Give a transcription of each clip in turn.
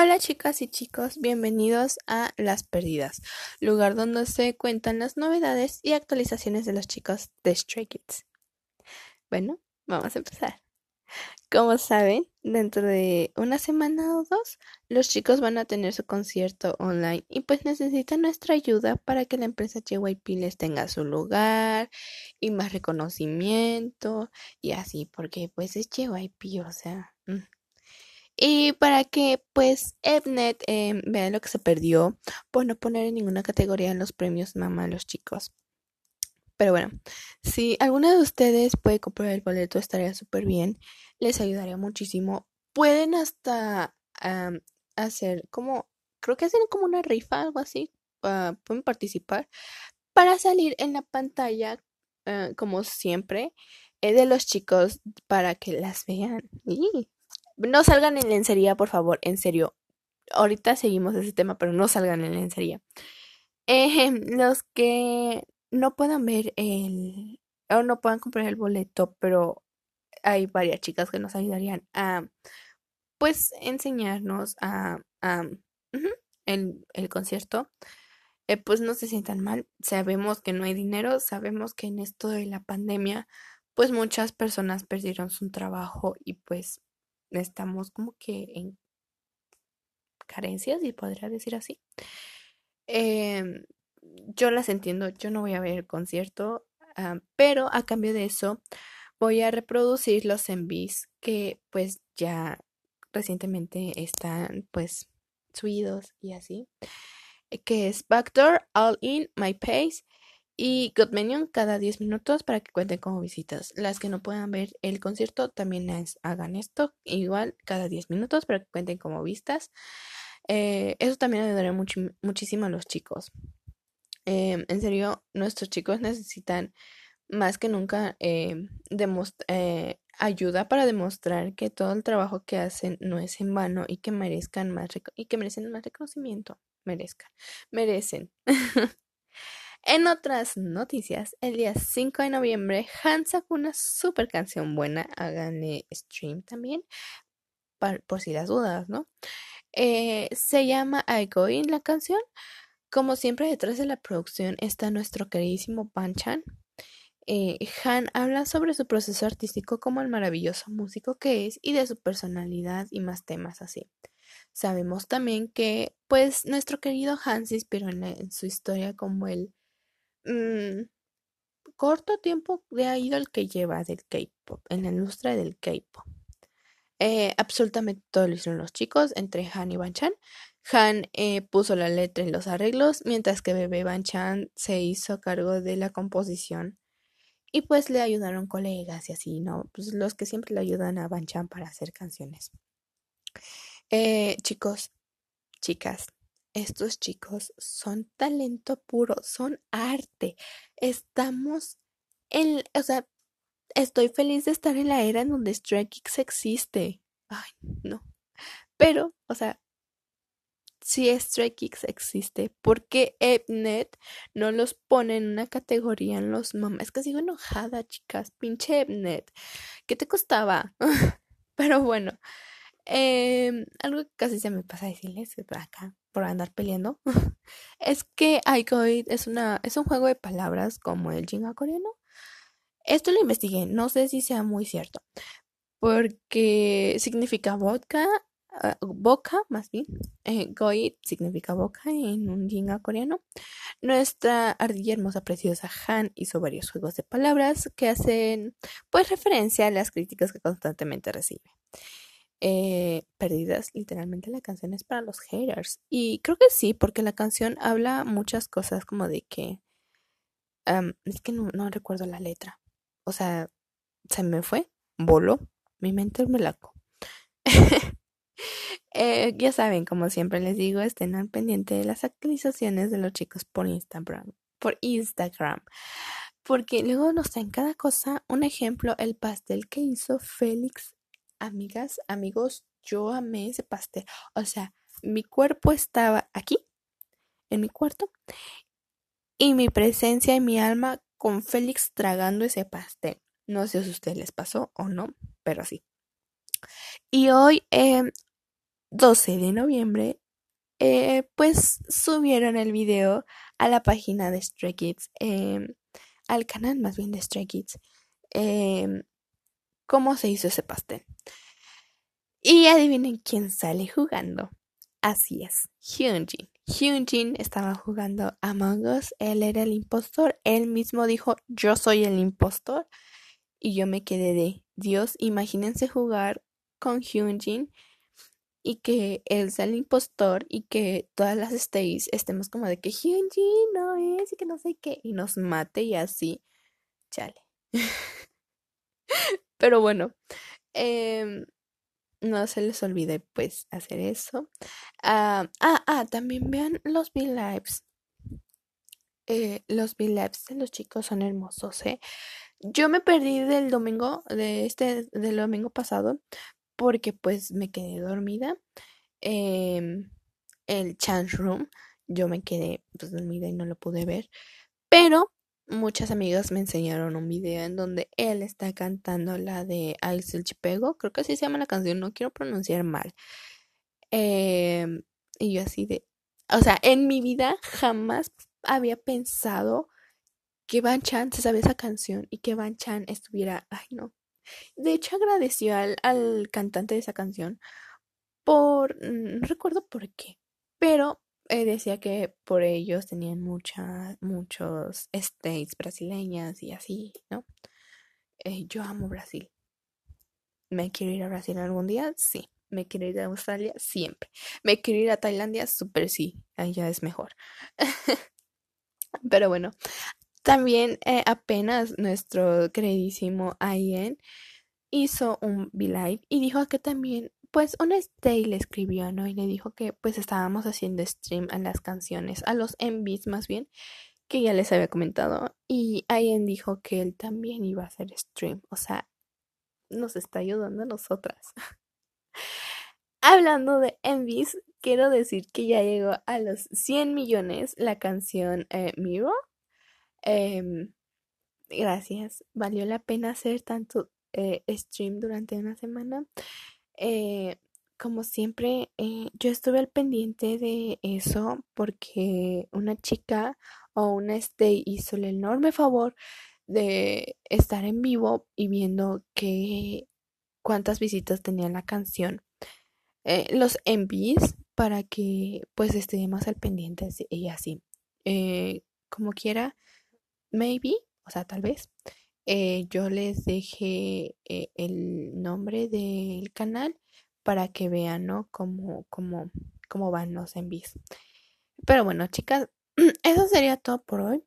Hola chicas y chicos, bienvenidos a Las Perdidas, lugar donde se cuentan las novedades y actualizaciones de los chicos de Stray Kids. Bueno, vamos a empezar. Como saben, dentro de una semana o dos, los chicos van a tener su concierto online y pues necesitan nuestra ayuda para que la empresa JYP les tenga su lugar y más reconocimiento y así, porque pues es JYP, o sea... Y para que pues Evnet eh, vea lo que se perdió por no poner en ninguna categoría los premios mamá a los chicos. Pero bueno, si alguna de ustedes puede comprar el boleto estaría súper bien, les ayudaría muchísimo. Pueden hasta hacer como, creo que hacen como una rifa, algo así, ah, pueden participar para salir en la pantalla, ah, como siempre, eh, de los chicos para que las vean. No salgan en lencería, por favor, en serio. Ahorita seguimos ese tema, pero no salgan en lencería. los que no puedan ver el o no puedan comprar el boleto, pero hay varias chicas que nos ayudarían a pues enseñarnos a, el, el, concierto. Eh, pues no se sientan mal. Sabemos que no hay dinero, sabemos que en esto de la pandemia, pues muchas personas perdieron su trabajo y pues estamos como que en carencias, y podría decir así. Em, yo las entiendo, yo no voy a ver el concierto, ah, pero a cambio de eso voy a reproducir los envíos que pues ya recientemente están pues subidos y así, que es Backdoor, All In, My Pace y Good cada 10 minutos para que cuenten como visitas. Las que no puedan ver el concierto también hagan esto igual cada 10 minutos para que cuenten como vistas. Eh, eso también ayudaría muchísimo a los chicos. Em, en serio, nuestros chicos necesitan más que nunca em, eh, ayuda para demostrar que todo el trabajo que hacen no es en vano y que merezcan más y que merecen más reconocimiento. Merezcan, merecen. En otras noticias, el día 5 de noviembre, Han sacó una super canción buena. Háganle stream también, por si las dudas, ¿no? Eh, se llama I Go In la canción. Como siempre, detrás de la producción está nuestro queridísimo Panchan. Eh, Han habla sobre su proceso artístico como el maravilloso músico que es y de su personalidad y más temas así. Sabemos también que, pues, nuestro querido Han se inspiró en su historia como el Mm, corto tiempo de el que lleva del K-pop, en la industria del K-pop. Eh, absolutamente todo lo hicieron los chicos, entre Han y Banchan. Han eh, puso la letra y los arreglos, mientras que Bebé Banchan se hizo cargo de la composición. Y pues le ayudaron colegas y así, ¿no? Pues los que siempre le ayudan a Banchan para hacer canciones. Eh, chicos, chicas, estos chicos son talento puro, son arte. Estamos en, o sea, estoy feliz de estar en la era en donde Stray Kids existe. Ay, no. Pero, o sea, si Stray Kids existe, ¿por qué Epnet no los pone en una categoría en los mamás? Es que sigo enojada, chicas. Pinche Epnet. ¿Qué te costaba? Pero bueno, eh, algo que casi se me pasa decirles acá por andar peleando es que Aikoid es es un juego de palabras como el jinga coreano. Esto lo investigué, no sé si sea muy cierto, porque significa vodka, ah, boca más bien. Eh, significa boca en un jinga coreano. Nuestra ardilla hermosa preciosa Han hizo varios juegos de palabras que hacen pues referencia a las críticas que constantemente recibe eh, perdidas, literalmente la canción es para los haters. Y creo que sí, porque la canción habla muchas cosas como de que... es que no, recuerdo la letra. O sea, se me fue, voló, mi mente me laco. eh, ya saben, como siempre les digo, estén al pendiente de las actualizaciones de los chicos por Instagram. Por Instagram. Porque luego nos en cada cosa. Un ejemplo, el pastel que hizo Félix amigas, amigos, yo amé ese pastel. O sea, mi cuerpo estaba aquí, en mi cuarto, y mi presencia y mi alma con Félix tragando ese pastel. No sé si a ustedes les pasó o no, pero sí. Y hoy, em, 12 de noviembre, eh, pues subieron el video a la página de Stray Kids, em, al canal más bien de Stray Kids, em, cómo se hizo ese pastel. Y adivinen quién sale jugando. Así es, Hyunjin. Hyunjin estaba jugando Among Us, él era el impostor, él mismo dijo, yo soy el impostor. Y yo me quedé de, Dios, imagínense jugar con Hyunjin y que él sea el impostor y que todas las stays estemos como de que Hyunjin no es y que no sé qué y nos mate y así. Chale. Pero bueno, eh, no se les olvide pues hacer eso. ah, ah, ah también vean los V-Lives. Eh, los V-Lives de los chicos son hermosos, ¿eh? Yo me perdí del domingo, de este, del domingo pasado, porque pues me quedé dormida. Em, el chance room, yo me quedé pues, dormida y no lo pude ver. Pero muchas amigas me enseñaron un video en donde él está cantando la de Alcel Chipego, creo que así se llama la canción, no quiero pronunciar mal. Em, y yo así de, o sea, en mi vida jamás había pensado que Van Chan se sabía esa canción y que Van Chan estuviera, ay no. De hecho agradeció al, al cantante de esa canción por, no recuerdo por qué, pero eh, decía que por ellos tenían muchas, muchos states brasileñas y así, ¿no? Eh, yo amo Brasil. ¿Me quiero ir a Brasil algún día? Sí. ¿Me quiero ir a Australia? Siempre. ¿Me quiero ir a Tailandia? Súper sí. Allá es mejor. Pero bueno, también eh, apenas nuestro queridísimo Ayen hizo un V-Live y dijo que también pues una stay le escribió, ¿no? Y le dijo que pues estábamos haciendo stream a las canciones, a los envies más bien, que ya les había comentado. Y Ayen dijo que él también iba a hacer stream. O sea, nos está ayudando a nosotras. Hablando de envies, quiero decir que ya llegó a los 100 millones la canción eh, Mirror. Em, gracias. Valió la pena hacer tanto eh, stream durante una semana. Eh, como siempre, eh, yo estuve al pendiente de eso porque una chica o una stay hizo el enorme favor de estar en vivo y viendo que cuántas visitas tenía la canción. Eh, los envíes para que pues estemos al pendiente y así. como quiera, maybe, o sea, tal vez eh, yo les dejé eh, el nombre del canal para que vean, ¿no? Cómo, cómo, cómo van los envíos. Pero bueno, chicas, eso sería todo por hoy.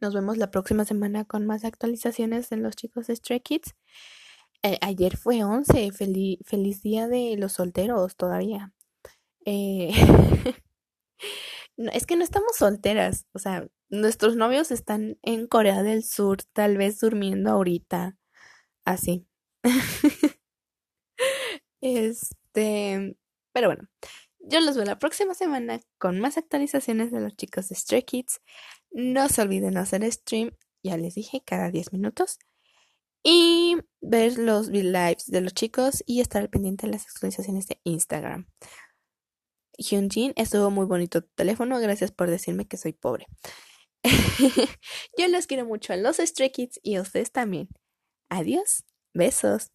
Nos vemos la próxima semana con más actualizaciones en los chicos de Stray Kids. Eh, ayer fue 11, feliz día de los solteros todavía. es que no estamos solteras, o sea, nuestros novios están en Corea del Sur, tal vez durmiendo ahorita, así. este, pero bueno, yo los veo la próxima semana con más actualizaciones de los chicos de Stray Kids. No se olviden hacer stream, ya les dije, cada 10 minutos. Y ver los lives de los chicos y estar pendiente de las actualizaciones de Instagram. Hyunjin, estuvo muy bonito tu teléfono, gracias por decirme que soy pobre. Yo los quiero mucho a los Stray Kids y a ustedes también. Adiós, besos.